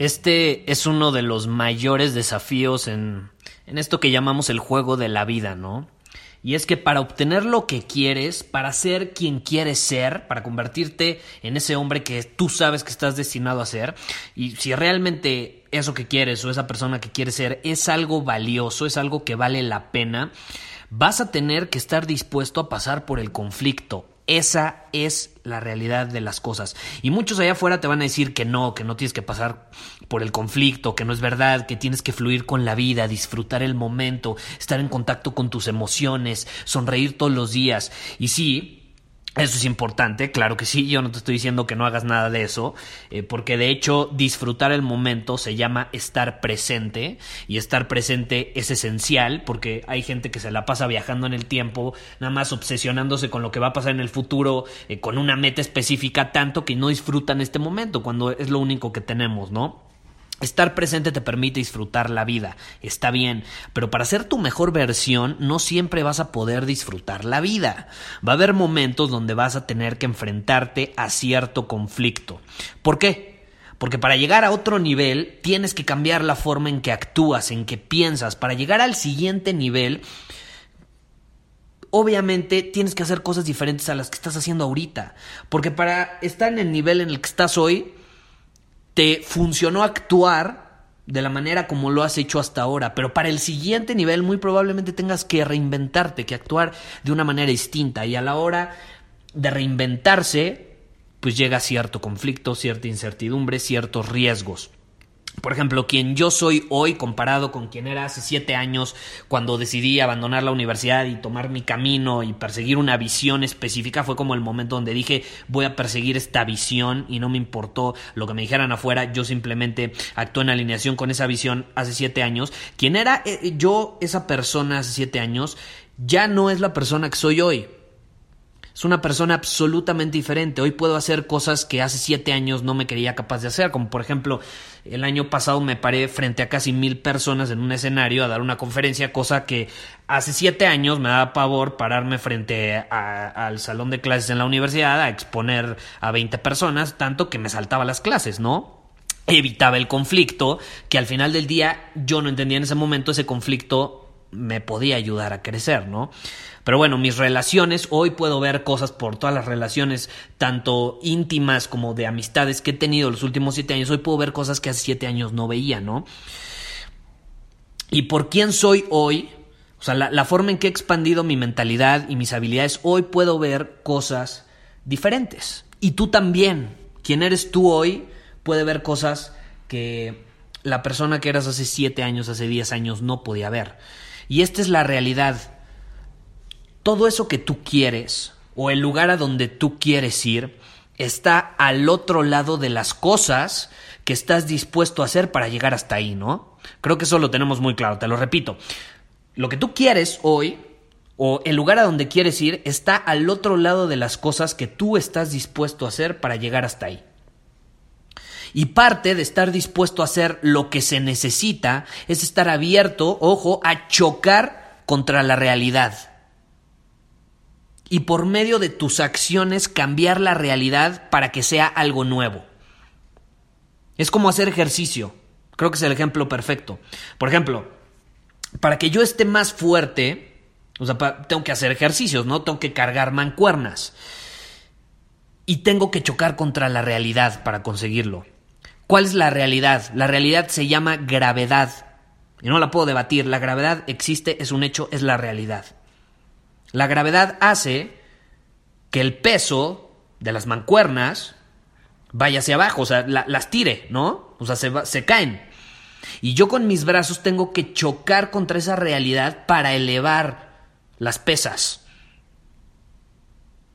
Este es uno de los mayores desafíos en, en esto que llamamos el juego de la vida, ¿no? Y es que para obtener lo que quieres, para ser quien quieres ser, para convertirte en ese hombre que tú sabes que estás destinado a ser, y si realmente eso que quieres o esa persona que quieres ser es algo valioso, es algo que vale la pena, vas a tener que estar dispuesto a pasar por el conflicto, esa es la realidad de las cosas. Y muchos allá afuera te van a decir que no, que no tienes que pasar por el conflicto, que no es verdad, que tienes que fluir con la vida, disfrutar el momento, estar en contacto con tus emociones, sonreír todos los días. Y sí, eso es importante, claro que sí, yo no te estoy diciendo que no hagas nada de eso, eh, porque de hecho disfrutar el momento se llama estar presente y estar presente es esencial porque hay gente que se la pasa viajando en el tiempo, nada más obsesionándose con lo que va a pasar en el futuro, eh, con una meta específica, tanto que no disfrutan este momento cuando es lo único que tenemos, ¿no? Estar presente te permite disfrutar la vida, está bien, pero para ser tu mejor versión no siempre vas a poder disfrutar la vida. Va a haber momentos donde vas a tener que enfrentarte a cierto conflicto. ¿Por qué? Porque para llegar a otro nivel tienes que cambiar la forma en que actúas, en que piensas. Para llegar al siguiente nivel, obviamente tienes que hacer cosas diferentes a las que estás haciendo ahorita. Porque para estar en el nivel en el que estás hoy, te funcionó actuar de la manera como lo has hecho hasta ahora, pero para el siguiente nivel muy probablemente tengas que reinventarte, que actuar de una manera distinta y a la hora de reinventarse, pues llega cierto conflicto, cierta incertidumbre, ciertos riesgos. Por ejemplo, quien yo soy hoy comparado con quien era hace siete años cuando decidí abandonar la universidad y tomar mi camino y perseguir una visión específica fue como el momento donde dije voy a perseguir esta visión y no me importó lo que me dijeran afuera, yo simplemente actué en alineación con esa visión hace siete años. Quien era eh, yo, esa persona hace siete años, ya no es la persona que soy hoy. Es una persona absolutamente diferente. Hoy puedo hacer cosas que hace siete años no me creía capaz de hacer, como por ejemplo el año pasado me paré frente a casi mil personas en un escenario a dar una conferencia, cosa que hace siete años me daba pavor pararme frente al salón de clases en la universidad a exponer a 20 personas, tanto que me saltaba las clases, ¿no? Evitaba el conflicto, que al final del día yo no entendía en ese momento ese conflicto me podía ayudar a crecer, ¿no? Pero bueno, mis relaciones, hoy puedo ver cosas por todas las relaciones, tanto íntimas como de amistades que he tenido los últimos siete años, hoy puedo ver cosas que hace siete años no veía, ¿no? Y por quién soy hoy, o sea, la, la forma en que he expandido mi mentalidad y mis habilidades, hoy puedo ver cosas diferentes. Y tú también, quién eres tú hoy, puede ver cosas que la persona que eras hace siete años, hace diez años no podía ver. Y esta es la realidad. Todo eso que tú quieres o el lugar a donde tú quieres ir está al otro lado de las cosas que estás dispuesto a hacer para llegar hasta ahí, ¿no? Creo que eso lo tenemos muy claro, te lo repito. Lo que tú quieres hoy o el lugar a donde quieres ir está al otro lado de las cosas que tú estás dispuesto a hacer para llegar hasta ahí. Y parte de estar dispuesto a hacer lo que se necesita es estar abierto, ojo, a chocar contra la realidad. Y por medio de tus acciones cambiar la realidad para que sea algo nuevo. Es como hacer ejercicio. Creo que es el ejemplo perfecto. Por ejemplo, para que yo esté más fuerte, o sea, tengo que hacer ejercicios, ¿no? Tengo que cargar mancuernas. Y tengo que chocar contra la realidad para conseguirlo. ¿Cuál es la realidad? La realidad se llama gravedad. y no la puedo debatir, la gravedad existe, es un hecho, es la realidad. La gravedad hace que el peso de las mancuernas vaya hacia abajo, o sea, las tire, ¿no? O sea, se, se caen. Y yo con mis brazos tengo que chocar contra esa realidad para elevar las pesas.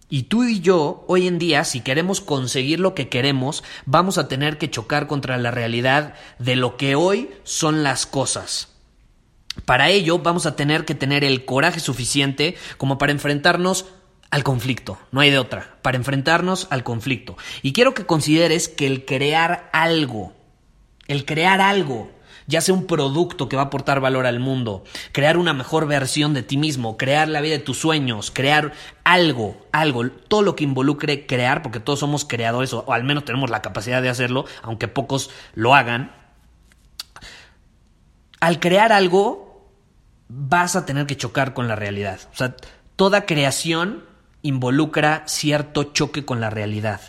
Y tú y yo, hoy en día, si queremos conseguir lo que queremos, vamos a tener que chocar contra la realidad de lo que hoy son las cosas. Para ello vamos a tener que tener el coraje suficiente como para enfrentarnos al conflicto, no hay de otra, para enfrentarnos al conflicto. Y quiero que consideres que el crear algo, el crear algo, ya sea un producto que va a aportar valor al mundo, crear una mejor versión de ti mismo, crear la vida de tus sueños, crear algo, algo, todo lo que involucre crear, porque todos somos creadores o, al menos tenemos la capacidad de hacerlo, aunque pocos lo hagan. Al crear algo, vas a tener que chocar con la realidad. O sea, toda creación involucra cierto choque con la realidad.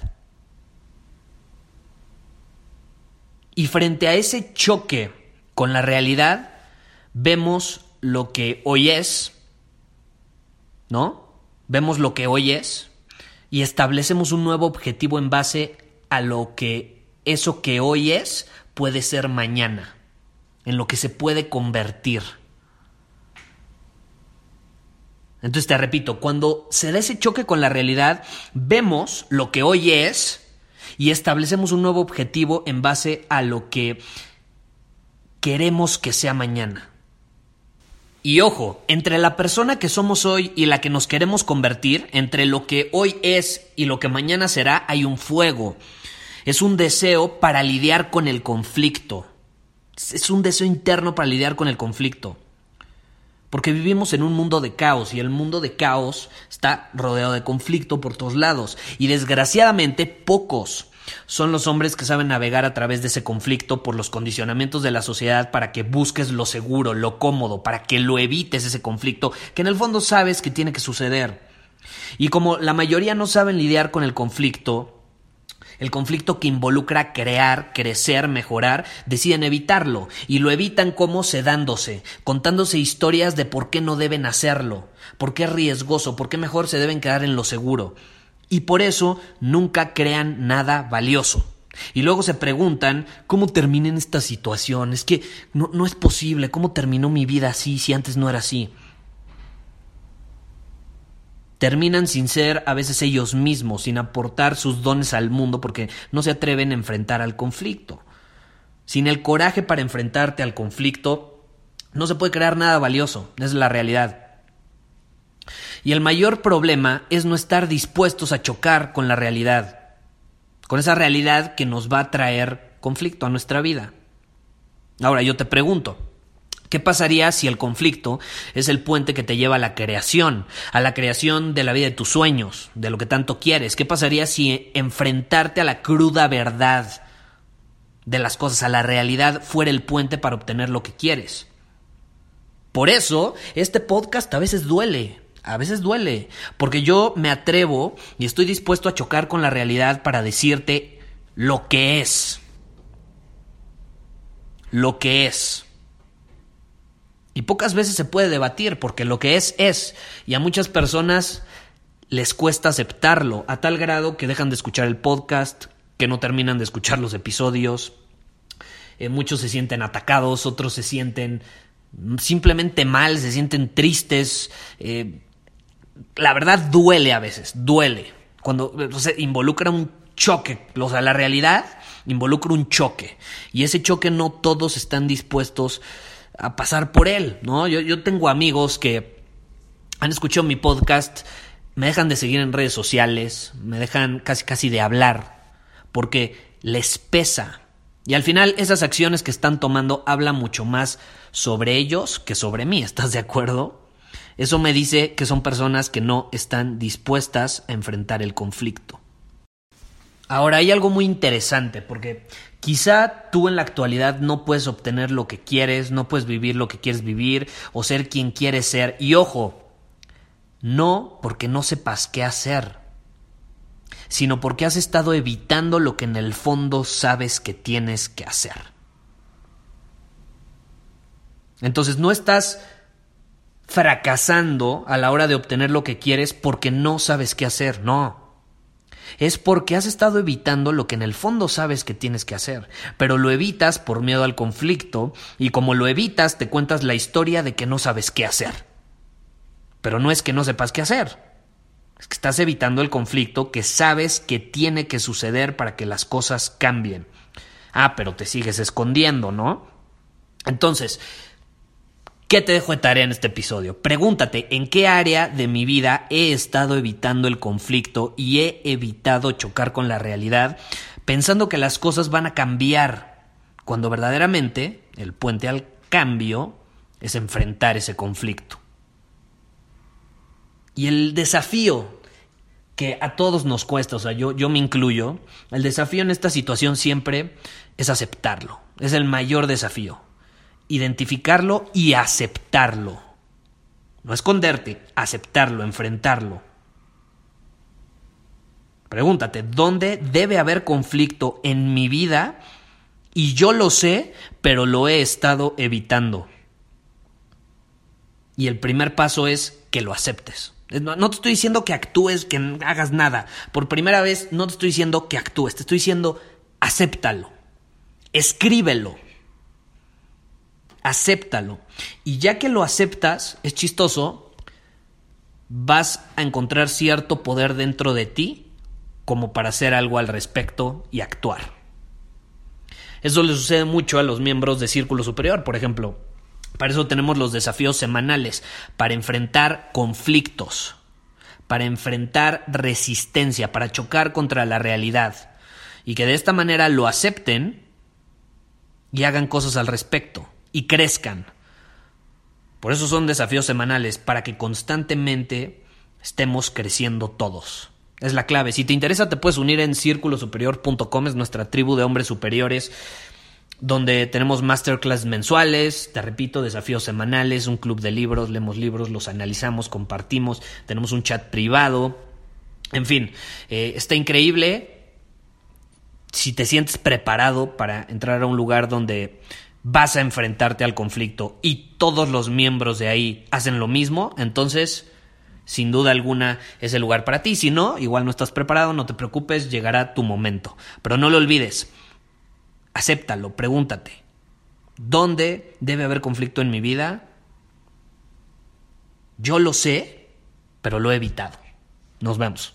Y frente a ese choque con la realidad vemos lo que hoy es, ¿no? Vemos lo que hoy es y establecemos un nuevo objetivo en base a lo que eso que hoy es puede ser mañana, en lo que se puede convertir. Entonces te repito, cuando se da ese choque con la realidad, vemos lo que hoy es y establecemos un nuevo objetivo en base a lo que queremos que sea mañana. Y ojo, entre la persona que somos hoy y la que nos queremos convertir, entre lo que hoy es y lo que mañana será, hay un fuego. Es un deseo para lidiar con el conflicto. Es un deseo interno para lidiar con el conflicto. Porque vivimos en un mundo de caos y el mundo de caos está rodeado de conflicto por todos lados. Y desgraciadamente pocos son los hombres que saben navegar a través de ese conflicto por los condicionamientos de la sociedad para que busques lo seguro, lo cómodo, para que lo evites ese conflicto, que en el fondo sabes que tiene que suceder. Y como la mayoría no saben lidiar con el conflicto, el conflicto que involucra crear, crecer, mejorar, deciden evitarlo y lo evitan como sedándose, contándose historias de por qué no deben hacerlo, por qué es riesgoso, por qué mejor se deben quedar en lo seguro y por eso nunca crean nada valioso. Y luego se preguntan cómo termina esta situación. Es que no, no es posible. ¿Cómo terminó mi vida así si antes no era así? Terminan sin ser a veces ellos mismos, sin aportar sus dones al mundo porque no se atreven a enfrentar al conflicto. Sin el coraje para enfrentarte al conflicto, no se puede crear nada valioso. Es la realidad. Y el mayor problema es no estar dispuestos a chocar con la realidad, con esa realidad que nos va a traer conflicto a nuestra vida. Ahora yo te pregunto, ¿Qué pasaría si el conflicto es el puente que te lleva a la creación, a la creación de la vida de tus sueños, de lo que tanto quieres? ¿Qué pasaría si enfrentarte a la cruda verdad de las cosas, a la realidad, fuera el puente para obtener lo que quieres? Por eso, este podcast a veces duele, a veces duele, porque yo me atrevo y estoy dispuesto a chocar con la realidad para decirte lo que es. Lo que es. Y pocas veces se puede debatir, porque lo que es es, y a muchas personas les cuesta aceptarlo, a tal grado que dejan de escuchar el podcast, que no terminan de escuchar los episodios. Eh, muchos se sienten atacados, otros se sienten simplemente mal, se sienten tristes, eh, la verdad duele a veces, duele. Cuando se involucra un choque, o sea, la realidad involucra un choque. Y ese choque no todos están dispuestos a pasar por él, ¿no? Yo, yo tengo amigos que han escuchado mi podcast, me dejan de seguir en redes sociales, me dejan casi casi de hablar, porque les pesa. Y al final esas acciones que están tomando hablan mucho más sobre ellos que sobre mí, ¿estás de acuerdo? Eso me dice que son personas que no están dispuestas a enfrentar el conflicto. Ahora hay algo muy interesante porque quizá tú en la actualidad no puedes obtener lo que quieres, no puedes vivir lo que quieres vivir o ser quien quieres ser. Y ojo, no porque no sepas qué hacer, sino porque has estado evitando lo que en el fondo sabes que tienes que hacer. Entonces no estás fracasando a la hora de obtener lo que quieres porque no sabes qué hacer, no. Es porque has estado evitando lo que en el fondo sabes que tienes que hacer, pero lo evitas por miedo al conflicto y como lo evitas te cuentas la historia de que no sabes qué hacer. Pero no es que no sepas qué hacer, es que estás evitando el conflicto que sabes que tiene que suceder para que las cosas cambien. Ah, pero te sigues escondiendo, ¿no? Entonces, ¿Qué te dejo de tarea en este episodio? Pregúntate en qué área de mi vida he estado evitando el conflicto y he evitado chocar con la realidad pensando que las cosas van a cambiar, cuando verdaderamente el puente al cambio es enfrentar ese conflicto. Y el desafío que a todos nos cuesta, o sea, yo, yo me incluyo, el desafío en esta situación siempre es aceptarlo, es el mayor desafío identificarlo y aceptarlo. No esconderte, aceptarlo, enfrentarlo. Pregúntate, ¿dónde debe haber conflicto en mi vida? Y yo lo sé, pero lo he estado evitando. Y el primer paso es que lo aceptes. No te estoy diciendo que actúes, que hagas nada. Por primera vez no te estoy diciendo que actúes, te estoy diciendo acéptalo. Escríbelo acéptalo. Y ya que lo aceptas, es chistoso, vas a encontrar cierto poder dentro de ti como para hacer algo al respecto y actuar. Eso le sucede mucho a los miembros de Círculo Superior, por ejemplo. Para eso tenemos los desafíos semanales, para enfrentar conflictos, para enfrentar resistencia, para chocar contra la realidad. Y que de esta manera lo acepten y hagan cosas al respecto y crezcan. Por eso son desafíos semanales, para que constantemente estemos creciendo todos. Es la clave. Si te interesa, te puedes unir en círculosuperior.com, es nuestra tribu de hombres superiores, donde tenemos masterclass mensuales, te repito, desafíos semanales, un club de libros, leemos libros, los analizamos, compartimos, tenemos un chat privado. En fin, eh, está increíble. Si te sientes preparado para entrar a un lugar donde vas a enfrentarte al conflicto y todos los miembros de ahí hacen lo mismo, entonces sin duda alguna es el lugar para ti. Si no, igual no estás preparado, no te preocupes, llegará tu momento. Pero no lo olvides, acéptalo, pregúntate, ¿dónde debe haber conflicto en mi vida? Yo lo sé, pero lo he evitado. Nos vemos.